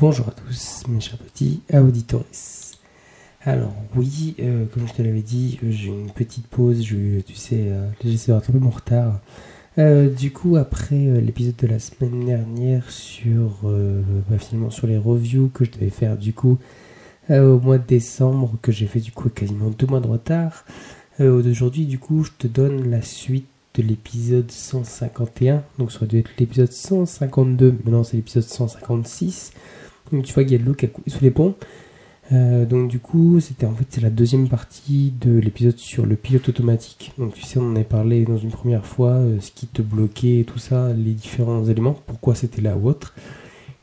Bonjour à tous, mes chers petits auditeurs. Alors oui, euh, comme je te l'avais dit, j'ai une petite pause, je, tu sais, euh, j'essaie de rattraper mon retard. Euh, du coup, après l'épisode de la semaine dernière sur, bah, sur les reviews que je devais faire du coup au mois de décembre, que j'ai fait du coup quasiment deux mois de retard, d'aujourd'hui du coup je te donne la suite de l'épisode 151, donc ça aurait dû être l'épisode 152, maintenant c'est l'épisode 156. Donc tu vois qu'il y a de l'eau a sous les ponts. Euh, donc du coup, c'était en fait c'est la deuxième partie de l'épisode sur le pilote automatique. Donc tu sais, on en avait parlé dans une première fois, euh, ce qui te bloquait, tout ça, les différents éléments, pourquoi c'était là ou autre.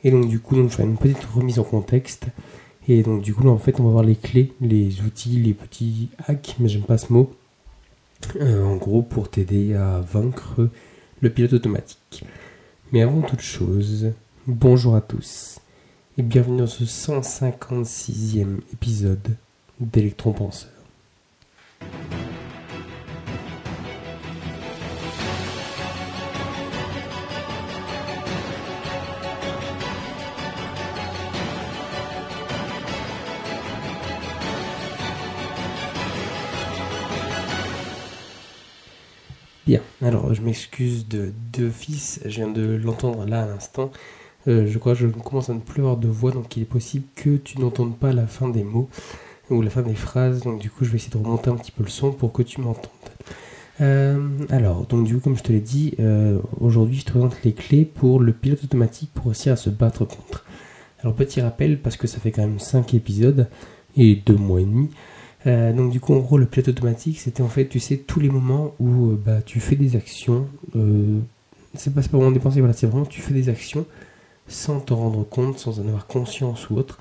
Et donc du coup, donc, je fais une petite remise en contexte. Et donc du coup, là, en fait, on va voir les clés, les outils, les petits hacks, mais j'aime pas ce mot. Euh, en gros, pour t'aider à vaincre le pilote automatique. Mais avant toute chose, bonjour à tous et bienvenue dans ce 156e épisode d'Electron Penseur. Bien, alors je m'excuse de deux fils, je viens de l'entendre là à l'instant. Euh, je crois que je commence à ne plus avoir de voix, donc il est possible que tu n'entendes pas la fin des mots ou la fin des phrases. Donc du coup, je vais essayer de remonter un petit peu le son pour que tu m'entendes. Euh, alors, donc du coup, comme je te l'ai dit, euh, aujourd'hui, je te présente les clés pour le pilote automatique pour réussir à se battre contre. Alors, petit rappel, parce que ça fait quand même 5 épisodes et 2 mois et demi. donc du coup, en gros, le pilote automatique, c'était en fait, tu sais, tous les moments où bah, tu fais des actions. c'est pas, pas vraiment dépenser, voilà, c'est vraiment tu fais des actions sans te rendre compte, sans en avoir conscience ou autre,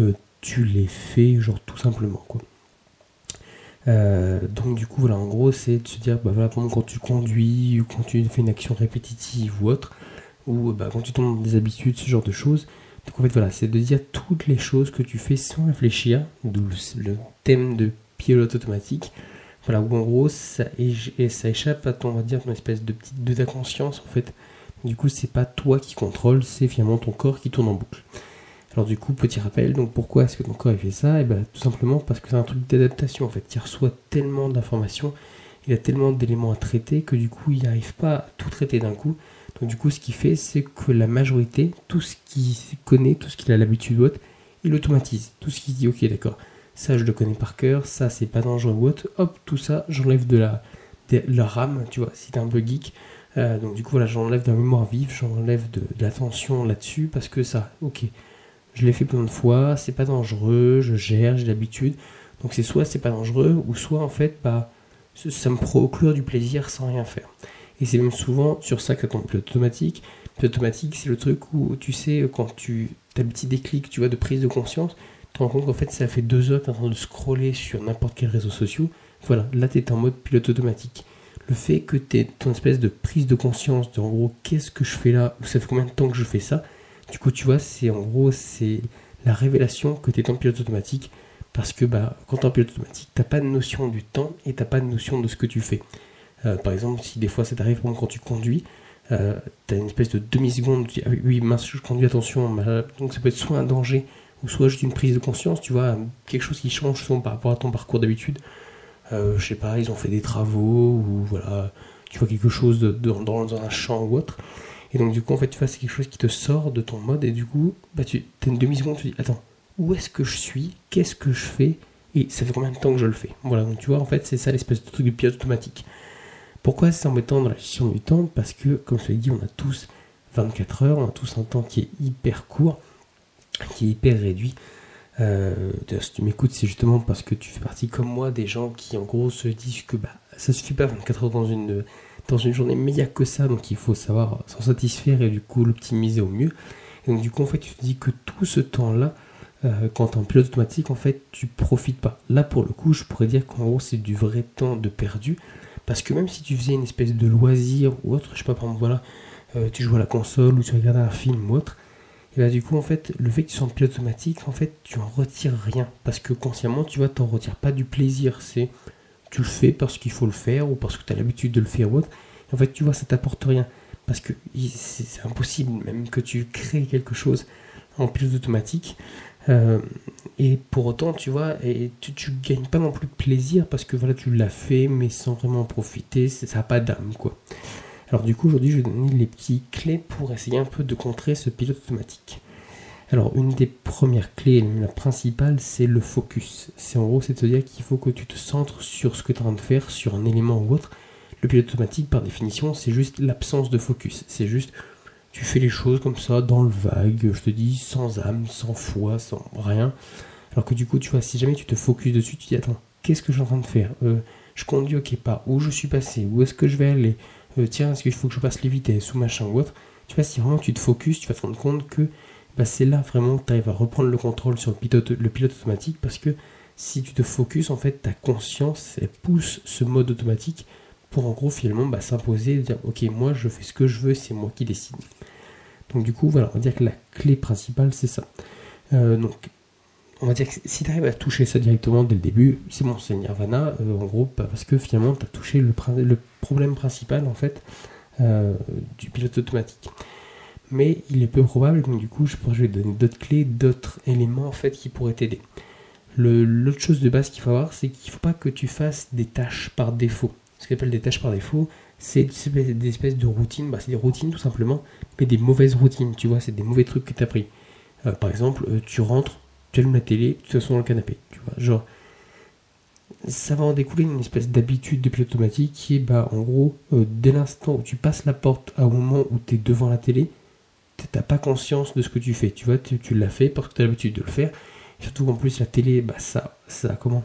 euh, tu les fais genre tout simplement quoi. Euh, donc du coup voilà en gros c'est de se dire bah voilà quand tu conduis ou quand tu fais une action répétitive ou autre ou bah, quand tu tombes dans des habitudes ce genre de choses donc en fait voilà c'est de dire toutes les choses que tu fais sans réfléchir d'où le, thème de pilote automatique voilà où en gros ça, et, ça échappe à ton on va dire ton espèce de petite de ta conscience en fait du coup, c'est pas toi qui contrôle, c'est finalement ton corps qui tourne en boucle. Alors du coup, petit rappel, donc pourquoi est-ce que ton corps fait ça? Et eh bien tout simplement parce que c'est un truc d'adaptation en fait. Il reçoit tellement d'informations, il a tellement d'éléments à traiter que du coup, il n'arrive pas à tout traiter d'un coup. Donc du coup, ce qu'il fait, c'est que la majorité, tout ce qu'il connaît, tout ce qu'il a l'habitude d'autre, il automatise. Tout ce qu'il dit, ok d'accord, ça je le connais par cœur, ça c'est pas dangereux ou autre, hop, tout ça, j'enlève de la, de la RAM, tu vois, si t'es un peu geek, euh, donc du coup voilà, j'enlève de la mémoire vive, j'enlève de, l'attention là-dessus parce que ça, ok, je l'ai fait plein de fois, c'est pas dangereux, je gère, j'ai l'habitude. Donc c'est soit c'est pas dangereux ou soit en fait bah ça me procure du plaisir sans rien faire. Et c'est même souvent sur ça que tombe pilote automatique. Pilote automatique, c'est le truc où tu sais quand tu as un petit déclic, tu vois, de prise de conscience, tu te rends compte qu'en fait ça fait deux heures que tu en train de scroller sur n'importe quel réseau social. Voilà, là tu es en mode pilote automatique le fait que tu aies ton espèce de prise de conscience de en gros qu'est-ce que je fais là, ou ça fait combien de temps que je fais ça, du coup tu vois c'est en gros c'est la révélation que tu es en pilote automatique parce que bah, quand tu es en pilote automatique, t'as pas de notion du temps et t'as pas de notion de ce que tu fais. Euh, par exemple, si des fois ça t'arrive quand tu conduis, euh, tu as une espèce de demi-seconde, tu dis, ah oui, mince, je conduis, attention, donc ça peut être soit un danger, ou soit juste une prise de conscience, tu vois, quelque chose qui change par rapport à ton parcours d'habitude. Euh, je sais pas, ils ont fait des travaux ou voilà, tu vois quelque chose de, dans, un champ ou autre. Et donc du coup, en fait, tu vois, c'est quelque chose qui te sort de ton mode et du coup, bah, tu as une demi-seconde, tu dis, attends, où est-ce que je suis? Qu'est-ce que je fais? Et ça fait combien de temps que je le fais? Voilà, donc tu vois, en fait, c'est ça l'espèce de truc de pilote automatique. Pourquoi c'est embêtant dans la gestion du temps? Parce que, comme je l'ai dit, on a tous 24 heures, on a tous un temps qui est hyper court, qui est hyper réduit. Euh, si tu m'écoutes, c'est justement parce que tu fais partie comme moi des gens qui en gros se disent que bah, ça suffit pas 24 heures dans une, dans une journée, mais il n'y a que ça, donc il faut savoir s'en satisfaire et du coup l'optimiser au mieux. Et donc du coup en fait tu te dis que tout ce temps-là, euh, quand en pilote automatique, en fait tu profites pas. Là pour le coup je pourrais dire qu'en gros c'est du vrai temps de perdu, parce que même si tu faisais une espèce de loisir ou autre, je sais pas par exemple voilà, euh, tu joues à la console ou tu regardes un film ou autre, et là, du coup, en fait, le fait que tu sois en pilote automatique, en fait, tu en retires rien. Parce que consciemment, tu vois, t'en retires pas du plaisir. C'est tu le fais parce qu'il faut le faire ou parce que tu as l'habitude de le faire ou autre. En fait, tu vois, ça t'apporte rien. Parce que c'est impossible, même que tu crées quelque chose. en pilote automatique. Euh, et pour autant, tu vois, et tu, tu gagnes pas non plus de plaisir parce que voilà, tu l'as fait, mais sans vraiment en profiter, ça n'a pas d'âme, quoi. Alors du coup, aujourd'hui, je vais donner les petits clés pour essayer un peu de contrer ce pilote automatique. Alors, une des premières clés, la principale, c'est le focus. C'est en gros, c'est de se dire qu'il faut que tu te centres sur ce que tu es en train de faire, sur un élément ou autre. Le pilote automatique, par définition, c'est juste l'absence de focus. C'est juste, tu fais les choses comme ça, dans le vague, je te dis, sans âme, sans foi, sans rien. Alors que du coup, tu vois, si jamais tu te focuses dessus, tu dis, attends, qu'est-ce que je suis en train de faire? Euh, Je conduis, ok, pas. Où je suis passé Où est-ce que je vais aller? Euh, Tiens, est-ce qu'il faut que je passe les vitesses ou machin ou autre Tu vois, si vraiment tu te focuses, tu vas te rendre compte que bah, c'est là vraiment que tu arrives à reprendre le contrôle sur le pilote, le pilote automatique parce que si tu te focuses, en fait, ta conscience, elle pousse ce mode automatique pour en gros finalement bah, s'imposer et dire ok moi je fais ce que je veux c'est moi qui décide. Donc du coup voilà on va dire que la clé principale c'est ça. Euh, donc on va dire que si tu arrives à toucher ça directement dès le début c'est bon c'est Nirvana euh, en gros bah, parce que finalement tu as touché le, le, problème principal en fait euh, du pilote automatique. Mais il est peu probable donc du coup je, je vais donner d'autres clés d'autres éléments en fait qui pourraient t'aider. L'autre chose de base qu'il faut avoir c'est qu'il ne faut pas que tu fasses des tâches par défaut. Ce qu'on appelle des tâches par défaut, c'est des espèces de routines, bah, c'est des routines tout simplement, mais des mauvaises routines, tu vois, c'est des mauvais trucs que tu as pris. Euh, par exemple, euh, tu rentres, tu allumes la télé, tu te dans le canapé, tu vois, genre, ça va en découler une espèce d'habitude de pilote automatique qui est, bah, en gros, euh, dès l'instant où tu passes la porte au moment où tu es devant la télé, tu n'as pas conscience de ce que tu fais, tu vois, tu, l'as fait parce que tu as l'habitude de le faire, surtout en plus la télé, bah, ça, ça, comment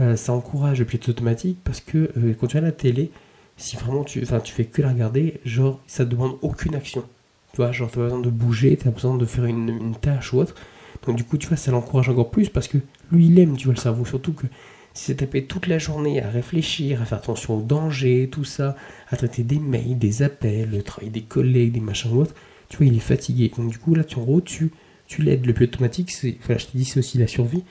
euh, ça encourage le pilote automatique parce que euh, quand tu as la télé, si vraiment tu, tu fais que la regarder, genre ça demande aucune action. Tu vois, genre tu as besoin de bouger, tu as besoin de faire une, tâche ou autre. Donc du coup, tu vois, ça l'encourage encore plus parce que lui, il aime, tu vois, le cerveau. Surtout que si c'est tapé toute la journée à réfléchir, à faire attention au danger, tout ça, à traiter des mails, des appels, le travail des collègues, des machins ou autres, tu vois, il est fatigué. Donc du coup, là, tu, en tu, tu l'aides. Le pilote automatique, c'est, voilà, je te dis, c'est aussi la survie.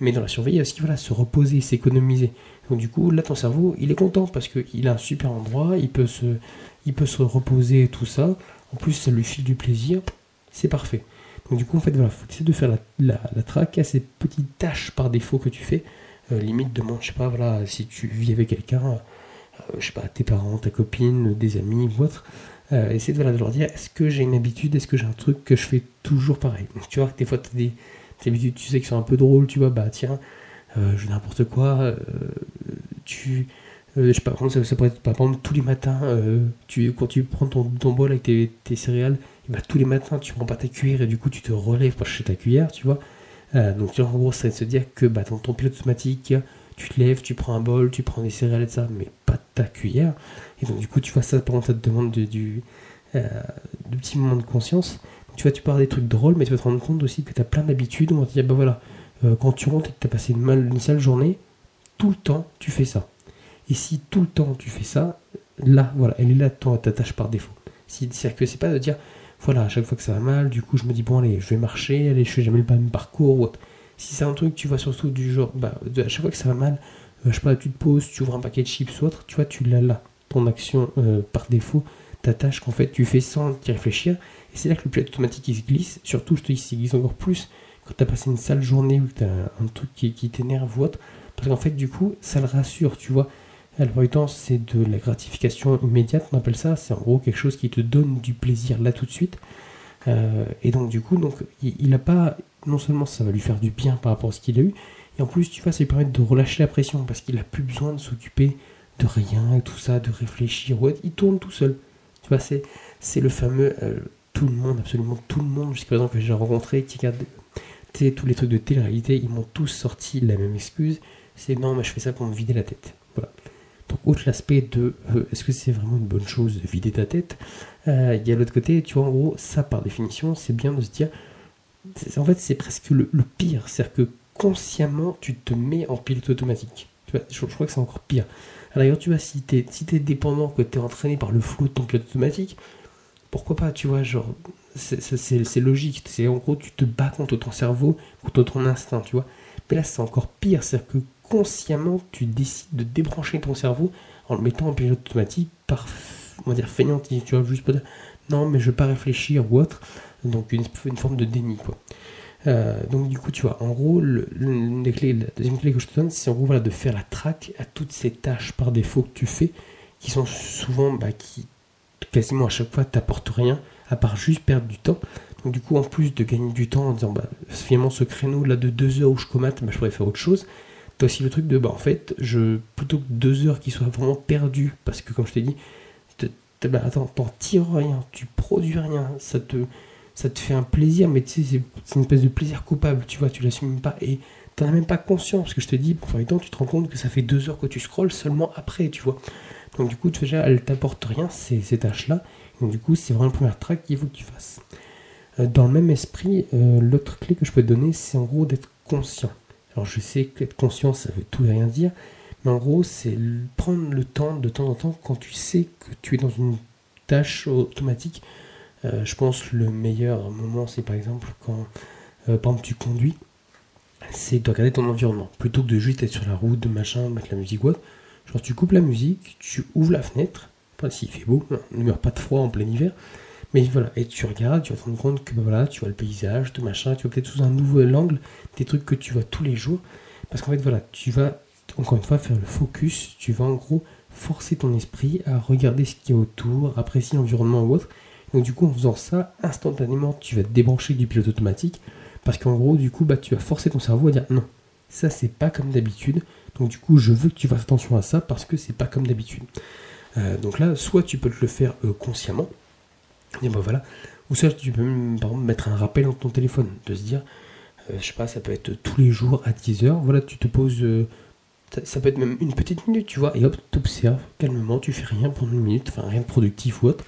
Mais dans la survie, il y a aussi voilà, se reposer, s'économiser. Donc du coup, là, ton cerveau, il est content parce qu'il a un super endroit, il peut se, il peut se reposer tout ça. En plus, ça lui file du plaisir. C'est parfait. Donc du coup, en fait, voilà, faut essayer de faire la, la, traque à ces petites tâches par défaut que tu fais. Euh, limite, demande, je sais pas, voilà, si tu vis avec quelqu'un, euh, je sais pas, tes parents, ta copine, des amis ou autre. Euh, essaie de, voilà, de leur dire, est-ce que j'ai une habitude, est-ce que j'ai un truc que je fais toujours pareil? Tu vois que des fois, tu as des tu sais que c'est un peu drôle, tu vois, bah tiens, euh, je n'importe quoi, tu. Je sais pas, ça, ça pourrait être, par exemple, tous les matins, tu, quand tu prends ton, bol avec tes, céréales, bah, tous les matins, tu prends pas ta cuillère et du coup, tu te relèves pour chercher ta cuillère, tu vois. Donc, tu vois, en gros, ça de se dire que bah, ton, ton pilote automatique, tu te lèves, tu prends un bol, tu prends des céréales et ça, mais pas ta cuillère. Et donc, du coup, tu vois ça pendant ta demande de, du, de petits moments de conscience tu vois, tu parles des trucs drôles, mais tu vas te rendre compte aussi que tu as plein d'habitudes. On va te dire, bah voilà, euh, quand tu rentres et que tu as passé une, mal, une sale journée, tout le temps, tu fais ça. Et si tout le temps tu fais ça, là, voilà, elle est là ta tâche par défaut. C'est-à-dire que c'est pas de dire, voilà, à chaque fois que ça va mal, du coup, je me dis, bon, allez, je vais marcher, allez, je fais jamais le même parcours ou autre. Si c'est un truc, tu vois, surtout du genre, bah, à chaque fois que ça va mal, euh, je sais pas, tu te poses, tu ouvres un paquet de chips ou autre, tu vois, tu l'as là, ton action euh, par défaut, ta tâche qu'en fait tu fais sans y réfléchir, et c'est là que le pilote automatique il se glisse. Surtout, je te dis, il se glisse encore plus quand tu as passé une sale journée ou que tu as un truc qui, t'énerve ou autre. Parce qu'en fait, du coup, ça le rassure, tu vois. La plupart du temps, c'est de la gratification immédiate, on appelle ça. C'est en gros quelque chose qui te donne du plaisir là tout de suite. Euh, et donc, du coup, donc, il n'a pas. Non seulement ça va lui faire du bien par rapport à ce qu'il a eu, et en plus, tu vois, ça lui permet de relâcher la pression parce qu'il n'a plus besoin de s'occuper de rien tout ça, de réfléchir. Ouais, il tourne tout seul. Tu vois, c'est le fameux euh, tout le monde, absolument tout le monde, jusqu'à présent que j'ai rencontré, qui regarde tous les trucs de télé-réalité, ils m'ont tous sorti la même excuse, c'est non, mais je fais ça pour me vider la tête. Donc, outre l'aspect de euh, est-ce que c'est vraiment une bonne chose de vider ta tête, euh, il y a l'autre côté, tu vois, en gros, ça par définition, c'est bien de se dire, en fait, c'est presque le, pire, c'est-à-dire que consciemment, tu te mets en pilote automatique. Tu vois, je, crois que c'est encore pire. Alors, tu vois, si tu es, si es dépendant, que tu es entraîné par le flot de ton pilote automatique, pourquoi pas, tu vois, genre, c'est logique. C'est en gros, tu te bats contre ton cerveau, contre ton instinct, tu vois. Mais là, c'est encore pire, c'est-à-dire que consciemment, tu décides de débrancher ton cerveau en le mettant en pilote automatique par, on va dire, feignant, tu vois, juste pas dire, non, mais je vais pas réfléchir ou autre. donc une, forme de déni quoi. Euh, donc du coup, tu vois, en gros, le, les clés, la deuxième clé que je te donne, c'est en gros de faire la traque à toutes ces tâches par défaut que tu fais, qui sont souvent, bah, qui quasiment à chaque fois t'apportent rien, à part juste perdre du temps. Donc du coup, en plus de gagner du temps en disant, bah, finalement, ce créneau là de deux heures où je comate, bah, je pourrais faire autre chose. T'as aussi le truc de, bah, en fait, je, plutôt que deux heures qui soient vraiment perdues, parce que comme je t'ai dit, bah, t'en tires rien, tu produis rien, ça te ça te fait un plaisir, mais tu sais, c'est une espèce de plaisir coupable, tu vois, tu l'assumes pas. Et t'en as même pas conscience, parce que je te dis, pour faire tu te rends compte que ça fait deux heures que tu scrolles seulement après, tu vois. Donc du coup, tu déjà, elles t'apportent rien, ces, ces tâches-là. Donc du coup, c'est vraiment le premier track qu'il faut que tu fasses. Euh, dans le même esprit, euh, l'autre clé que je peux te donner, c'est en gros d'être conscient. Alors je sais qu'être conscient, ça veut tout et rien dire, mais en gros, c'est prendre le temps de temps en temps quand tu sais que tu es dans une tâche automatique euh, je pense le meilleur moment, c'est par exemple quand, euh, par tu conduis, c'est de regarder ton environnement. Plutôt que de juste être sur la route, de machin, mettre la musique ou autre. Genre, tu coupes la musique, tu ouvres la fenêtre, enfin, s'il fait beau, ne meurt pas de froid en plein hiver. Mais voilà, et tu regardes, tu vas te rendre compte que bah, voilà, tu vois le paysage, de machin, tu vois peut-être sous un nouvel angle des trucs que tu vois tous les jours. Parce qu'en fait, voilà, tu vas encore une fois faire le focus, tu vas en gros forcer ton esprit à regarder ce qui est autour, apprécier l'environnement ou autre, donc du coup, en faisant ça, instantanément, tu vas te débrancher du pilote automatique, parce qu'en gros, du coup, bah, tu vas forcer ton cerveau à dire non, ça c'est pas comme d'habitude. Donc du coup, je veux que tu fasses attention à ça parce que c'est pas comme d'habitude. Euh, donc là, soit tu peux te le faire euh, consciemment, et ben voilà, ou soit tu peux même, par mettre un rappel dans ton téléphone, de se dire, euh, je sais pas, ça peut être tous les jours à 10h, voilà, tu te poses, ça, peut être même une petite minute, tu vois, et hop, tu observes calmement, tu fais rien pendant une minute, enfin rien de productif ou autre,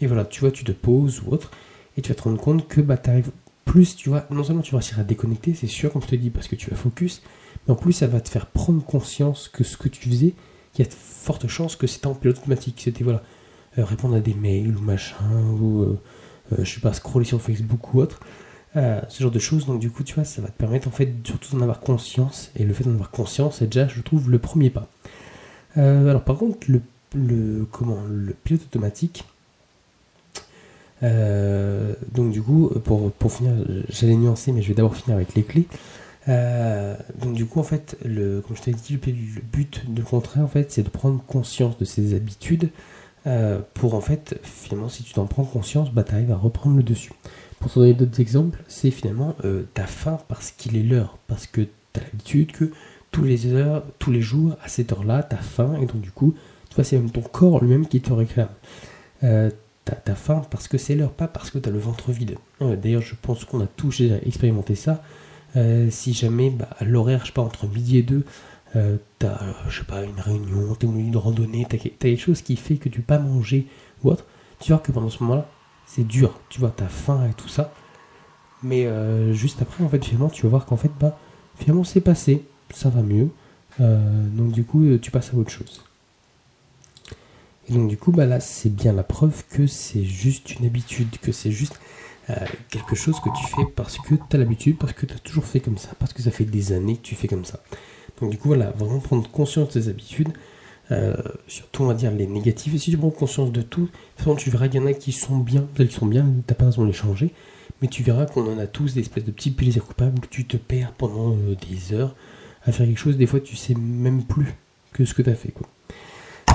et voilà, tu vois, tu te poses ou autre, et tu vas te rendre compte que bah, tu arrives plus, tu vois, non seulement tu vas réussir à déconnecter, c'est sûr, comme je te dis, parce que tu vas focus, mais en plus, ça va te faire prendre conscience que ce que tu faisais, il y a de fortes chances que c'était en pilote automatique. C'était, voilà, euh, répondre à des mails ou machin, ou euh, euh, je sais pas, scroller sur Facebook ou autre. ce genre de choses, donc du coup, tu vois, ça va te permettre en fait surtout d'en avoir conscience, et le fait d'en avoir conscience, c'est déjà, je trouve, le premier pas. alors, par contre, le, le, comment, le pilote automatique, euh, donc du coup, pour, pour finir, j'allais nuancer, mais je vais d'abord finir avec les clés. Euh, donc du coup, en fait, le, comme je t'ai dit, le but de contraire, en fait, c'est de prendre conscience de ses habitudes euh, pour, en fait, finalement, si tu t'en prends conscience, bah, tu à reprendre le dessus. Pour te donner d'autres exemples, c'est finalement euh, ta faim parce qu'il est l'heure, parce que tu as l'habitude que tous les heures, tous les jours, à cette heure-là, tu as faim, et donc du coup, tu vois, c'est même ton corps lui-même qui te réclame. Euh, t'as faim parce que c'est l'heure, pas parce que t'as le ventre vide. D'ailleurs, je pense qu'on a tous expérimenté ça. Si jamais, bah, à l'horaire, je pas, entre midi et deux, euh, t'as, je sais pas, une réunion, t'es une randonnée, t'as, quelque chose qui fait que tu peux pas manger ou autre, tu vois que pendant ce moment-là, c'est dur. Tu vois, t'as faim et tout ça. Mais juste après, en fait, finalement, tu vas voir qu'en fait, bah, finalement, c'est passé, ça va mieux. donc, du coup, tu passes à autre chose. Et donc du coup, bah là, c'est bien la preuve que c'est juste une habitude, que c'est juste euh, quelque chose que tu fais parce que tu as l'habitude, parce que tu as toujours fait comme ça, parce que ça fait des années que tu fais comme ça. Donc du coup, voilà, vraiment prendre conscience de tes habitudes, euh, surtout on va dire les négatives. Et si tu prends conscience de tout, de tu verras qu'il y en a qui sont bien, qui sont bien, t'as pas raison de les changer, mais tu verras qu'on en a tous des espèces de petits plaisirs coupables où tu te perds pendant euh, des heures à faire quelque chose, des fois tu sais même plus que ce que tu as fait.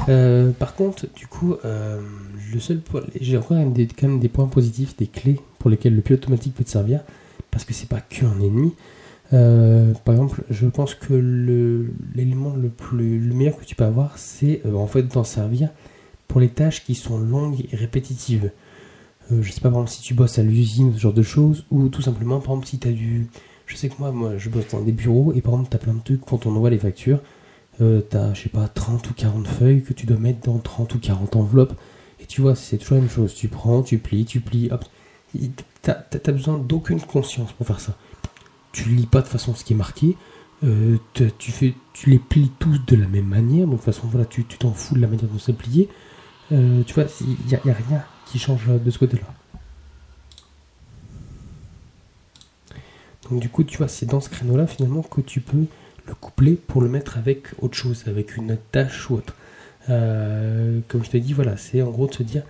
Euh, par contre, du coup, le seul j'ai encore des, quand même des points positifs, des clés pour lesquelles le pilote automatique peut te servir, parce que c'est pas qu'un ennemi. Euh, par exemple, je pense que l'élément le, plus le meilleur que tu peux avoir, c'est en fait d'en servir pour les tâches qui sont longues et répétitives. je sais pas, par exemple, si tu bosses à l'usine, ce genre de choses, ou tout simplement, par exemple, si tu as du. Je sais que moi, moi, je bosse dans des bureaux, et par exemple, tu as plein de trucs quand on envoie les factures euh, t'as, je sais pas, 30 ou 40 feuilles que tu dois mettre dans 30 ou 40 enveloppes. Et tu vois, c'est toujours la même chose. Tu prends, tu plies, tu plies, hop. T'as, as besoin d'aucune conscience pour faire ça. Tu lis pas de façon ce qui est marqué. Euh, tu, les plies tous de la même manière. Donc de toute façon, voilà, tu, t'en fous de la manière dont c'est plié. Euh, tu vois, il n'y a, rien qui change de ce côté-là. Donc du coup, tu vois, c'est dans ce créneau-là finalement que tu peux le couplet pour le mettre avec autre chose, avec une tâche ou autre. Euh, comme je t'ai dit, voilà, c'est en gros de se dire,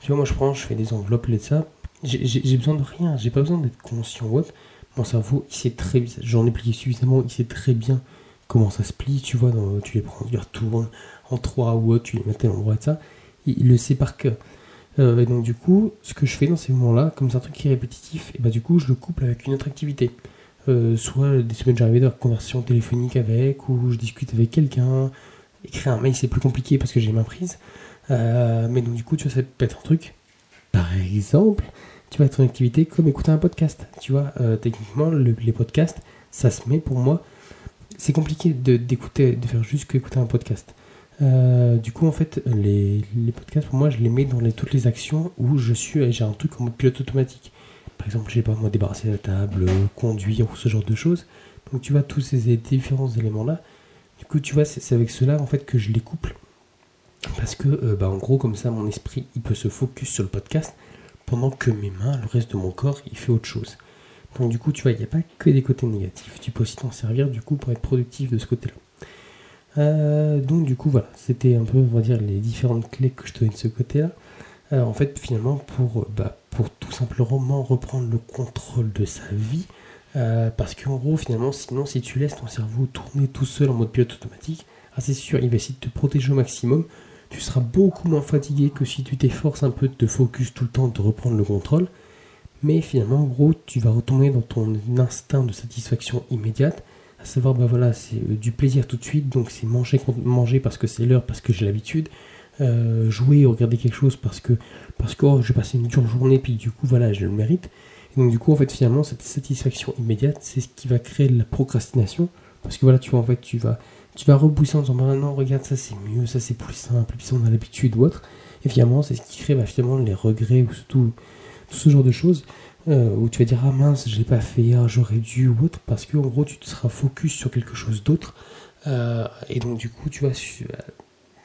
tu vois, moi je prends, je fais des enveloppes et ça, j'ai besoin de rien, j'ai pas besoin d'être conscient ou autre. Mon cerveau, il sait très bien, j'en ai plié suffisamment, il sait très bien comment ça se plie, tu vois, tu les prends, tu les retournes en trois ou autre, tu les mets à tel endroit et ça, il, le sait par cœur. Euh, et donc du coup, ce que je fais dans ces moments-là, comme c'est un truc qui est répétitif, et bah du coup je le couple avec une autre activité. Euh, soit des semaines j'arrivais dans la conversation téléphonique avec, ou je discute avec quelqu'un. Écrire un mail c'est plus compliqué parce que j'ai ma prise. Euh, mais donc du coup tu vois ça peut être un truc. Par exemple, tu vas être une activité comme écouter un podcast. Tu vois, techniquement les podcasts, ça se met pour moi. C'est compliqué d'écouter, de, faire juste qu'écouter un podcast. Euh, du coup, en fait, les, podcasts, pour moi, je les mets dans les, toutes les actions où je suis, j'ai un truc en mode pilote automatique. Par exemple, je sais pas, moi, débarrasser la table, conduire ou ce genre de choses. Donc, tu vois, tous ces différents éléments-là. Du coup, tu vois, c'est avec cela, en fait, que je les couple. Parce que, euh, bah, en gros, comme ça, mon esprit, il peut se focus sur le podcast pendant que mes mains, le reste de mon corps, il fait autre chose. Donc, du coup, tu vois, il n'y a pas que des côtés négatifs. Tu peux aussi t'en servir, du coup, pour être productif de ce côté-là. Euh, donc du coup voilà, c'était un peu on va dire les différentes clés que je te donne de ce côté-là. Euh, en fait finalement pour, bah, pour tout simplement reprendre le contrôle de sa vie. Euh, parce qu'en gros finalement sinon si tu laisses ton cerveau tourner tout seul en mode pilote automatique, ah, c'est sûr il va essayer de te protéger au maximum. Tu seras beaucoup moins fatigué que si tu t'efforces un peu de te focus tout le temps, de reprendre le contrôle. Mais finalement en gros tu vas retomber dans ton instinct de satisfaction immédiate à savoir, bah voilà, c'est euh, du plaisir tout de suite, donc c'est manger, manger parce que c'est l'heure, parce que j'ai l'habitude, euh, jouer ou regarder quelque chose parce que, parce que oh, j'ai passé une dure journée, puis du coup, voilà, je le mérite. Et donc, du coup, en fait, finalement, cette satisfaction immédiate, c'est ce qui va créer la procrastination, parce que voilà, tu en fait, tu vas, tu vas repousser en disant, bah non, regarde, ça c'est mieux, ça c'est plus simple, puis ça on a l'habitude ou autre. Et finalement, c'est ce qui crée bah, finalement les regrets ou tout, tout ce genre de choses. Euh, où tu vas dire ah mince je l'ai pas fait ah, j'aurais dû ou autre parce que en gros tu te seras focus sur quelque chose d'autre euh, et donc du coup tu vas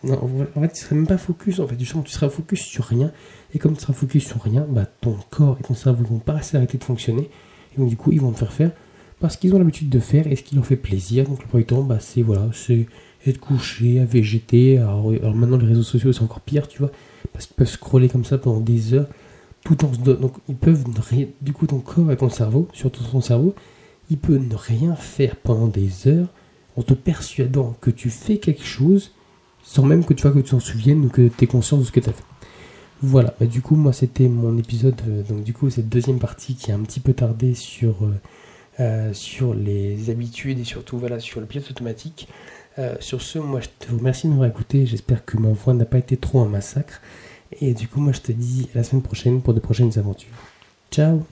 euh, en fait tu seras même pas focus en fait tu seras focus sur rien et comme tu seras focus sur rien bah ton corps et ton cerveau vont pas arrêter de fonctionner et donc du coup ils vont te faire faire parce qu'ils ont l'habitude de faire et ce qui leur fait plaisir. Donc le premier temps bah c'est voilà être couché à végéter alors, alors maintenant les réseaux sociaux c'est encore pire tu vois parce qu'ils peuvent scroller comme ça pendant des heures donc ils peuvent rien, du coup ton corps et ton cerveau, surtout ton cerveau, il peut ne rien faire pendant des heures en te persuadant que tu fais quelque chose sans même que tu vois que tu t'en souviennes ou que tu es conscient de ce que tu as fait. Voilà, bah, du coup moi c'était mon épisode, euh, donc du coup cette deuxième partie qui a un petit peu tardé sur, euh, euh, sur les habitudes et surtout voilà sur le pilote automatique. sur ce, moi je te remercie de m'avoir écouté, j'espère que ma voix n'a pas été trop un massacre. Et du coup, moi, je te dis à la semaine prochaine pour de prochaines aventures. Ciao